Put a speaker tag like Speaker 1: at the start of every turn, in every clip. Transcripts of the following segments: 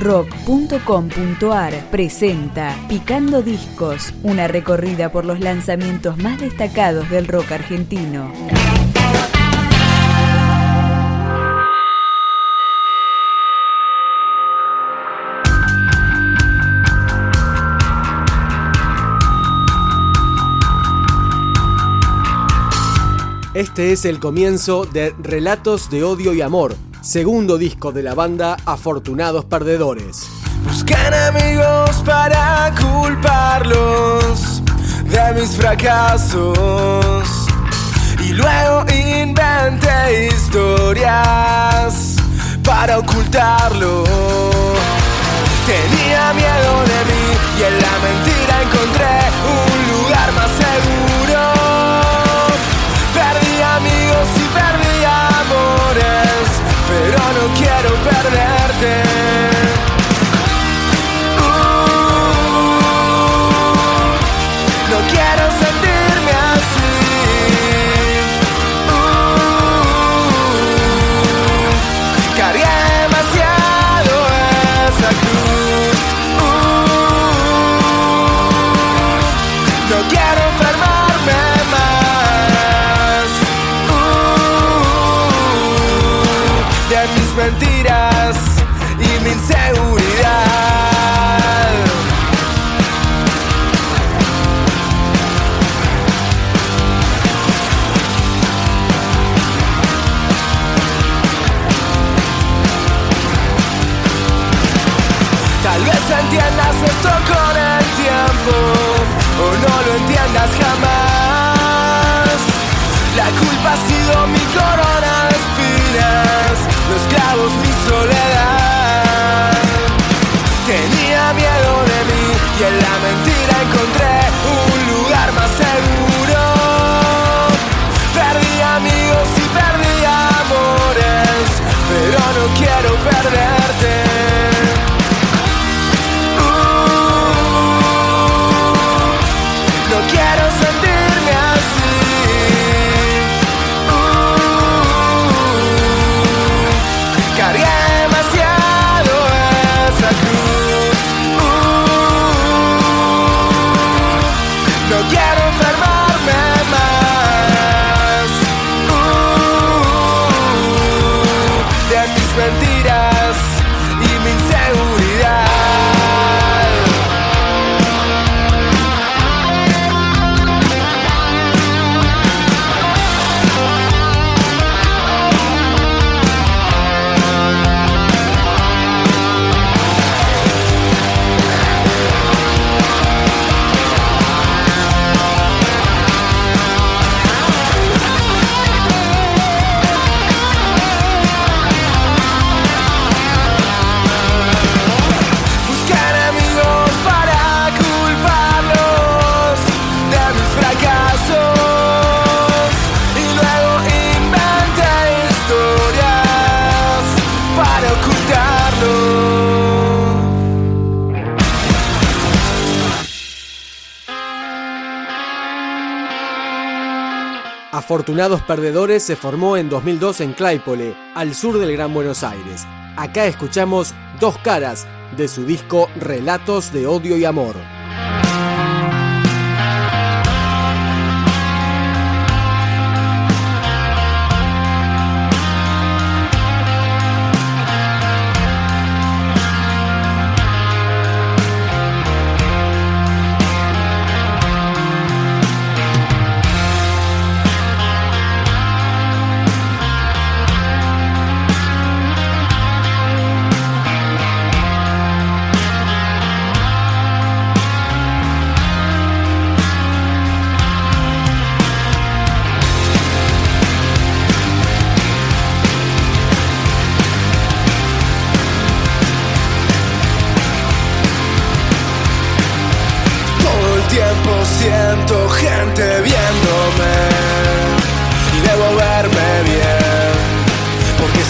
Speaker 1: rock.com.ar presenta Picando Discos, una recorrida por los lanzamientos más destacados del rock argentino.
Speaker 2: Este es el comienzo de Relatos de Odio y Amor, segundo disco de la banda Afortunados Perdedores.
Speaker 3: Buscan amigos para culparlos de mis fracasos y luego inventé historias para ocultarlo. Tenía miedo de mí y en la mentira encontré un lugar más seguro. Perdí amigos y perdí no quiero perderte.
Speaker 2: Afortunados Perdedores se formó en 2002 en Claypole, al sur del Gran Buenos Aires. Acá escuchamos dos caras de su disco Relatos de Odio y Amor.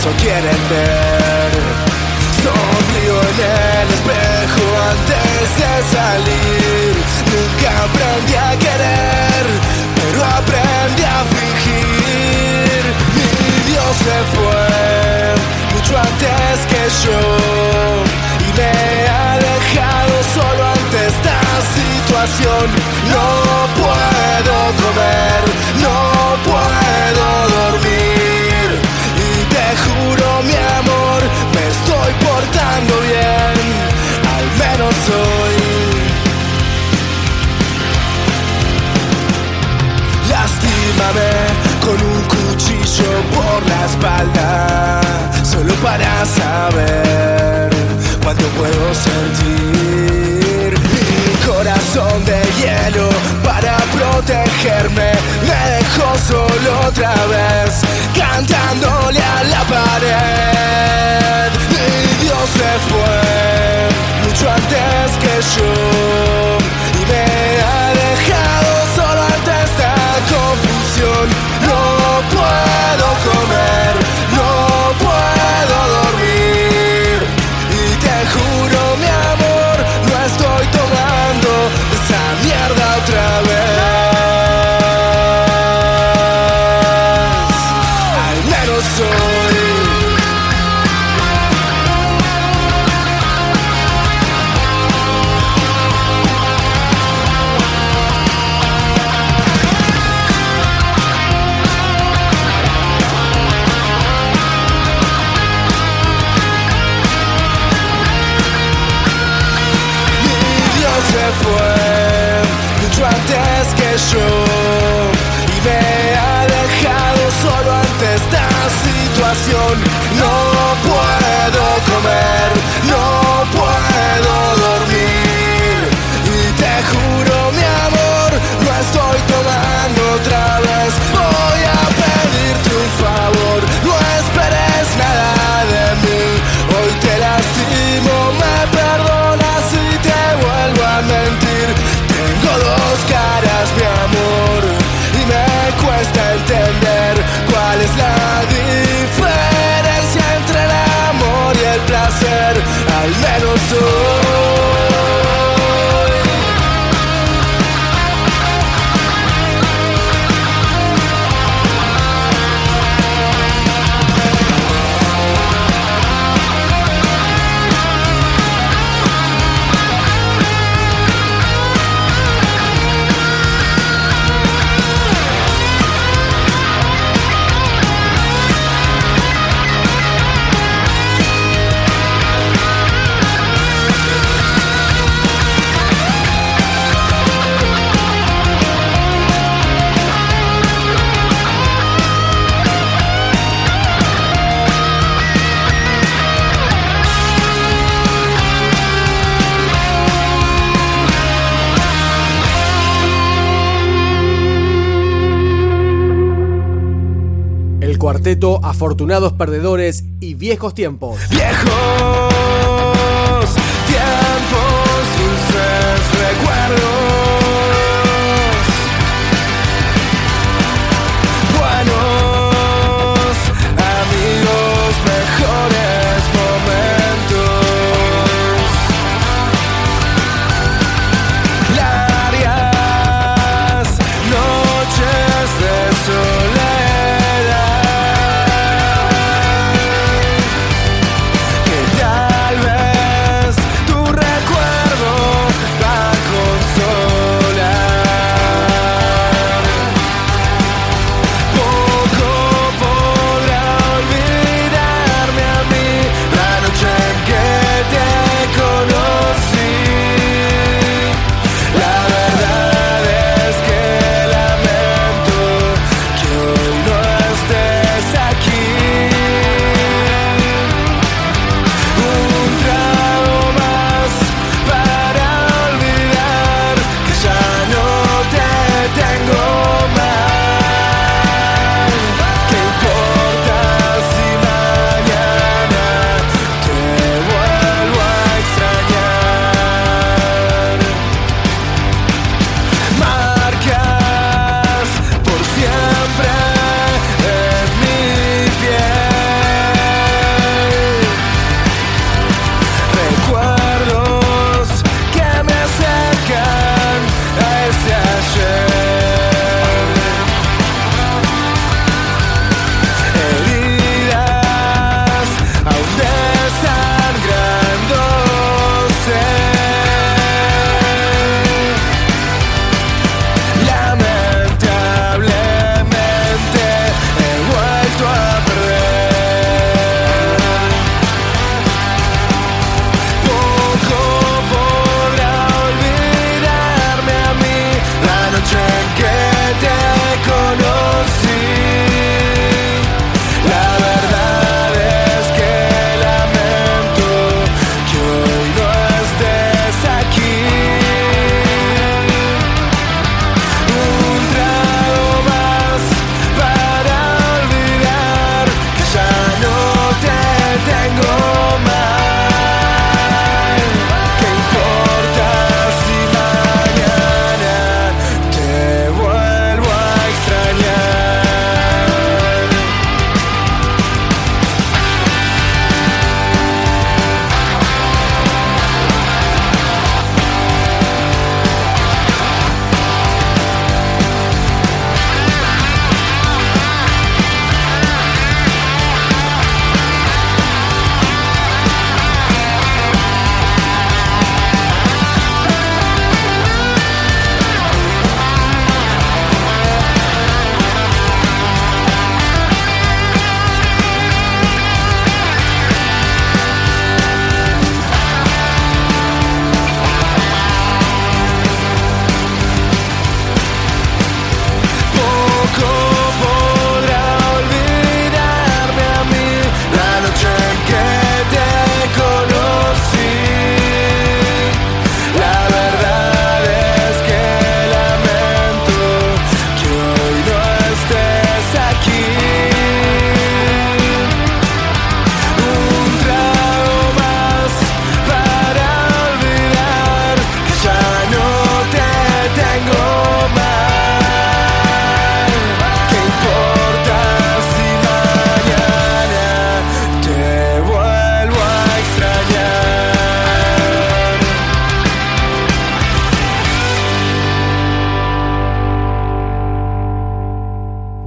Speaker 3: eso quieren ver. Sonrío en el espejo antes de salir. Nunca aprendí a querer, pero aprendí a fingir. Mi Dios se fue mucho antes que yo y me ha dejado solo ante esta situación. No puedo comer. otra vez, cantándole a la pared. Y Dios se fue mucho antes que yo.
Speaker 2: Cuarteto Afortunados Perdedores y Viejos Tiempos.
Speaker 3: ¡Viejos!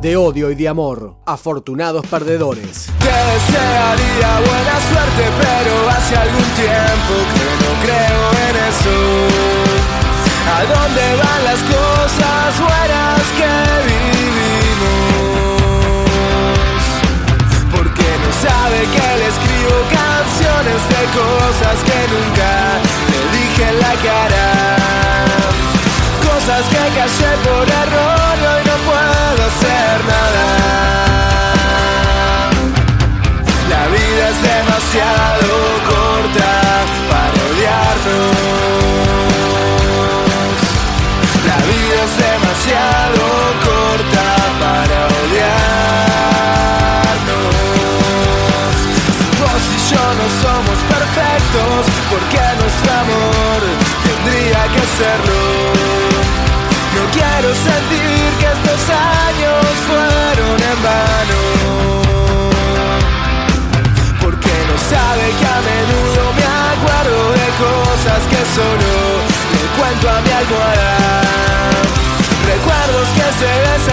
Speaker 3: De
Speaker 2: odio y de amor. Afortunados perdedores.
Speaker 3: Te desearía buena suerte, pero hace algún tiempo que no creo en eso. ¿A dónde van las cosas buenas que vivimos? Porque no sabe que le escribo canciones de cosas que yo no somos perfectos, porque nuestro amor tendría que serlo. No quiero sentir que estos años fueron en vano porque no sabe que a menudo me acuerdo de cosas que solo le cuento a mi almohada. Recuerdos que se desaparecen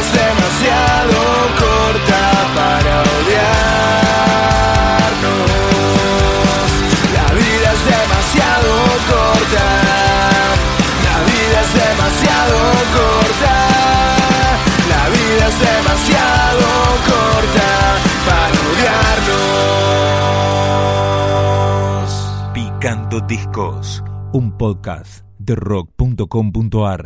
Speaker 3: es demasiado corta para odiarnos. La vida es demasiado corta. La vida es demasiado corta. La vida es demasiado corta para odiarnos.
Speaker 4: Picando Discos, un podcast de rock.com.ar.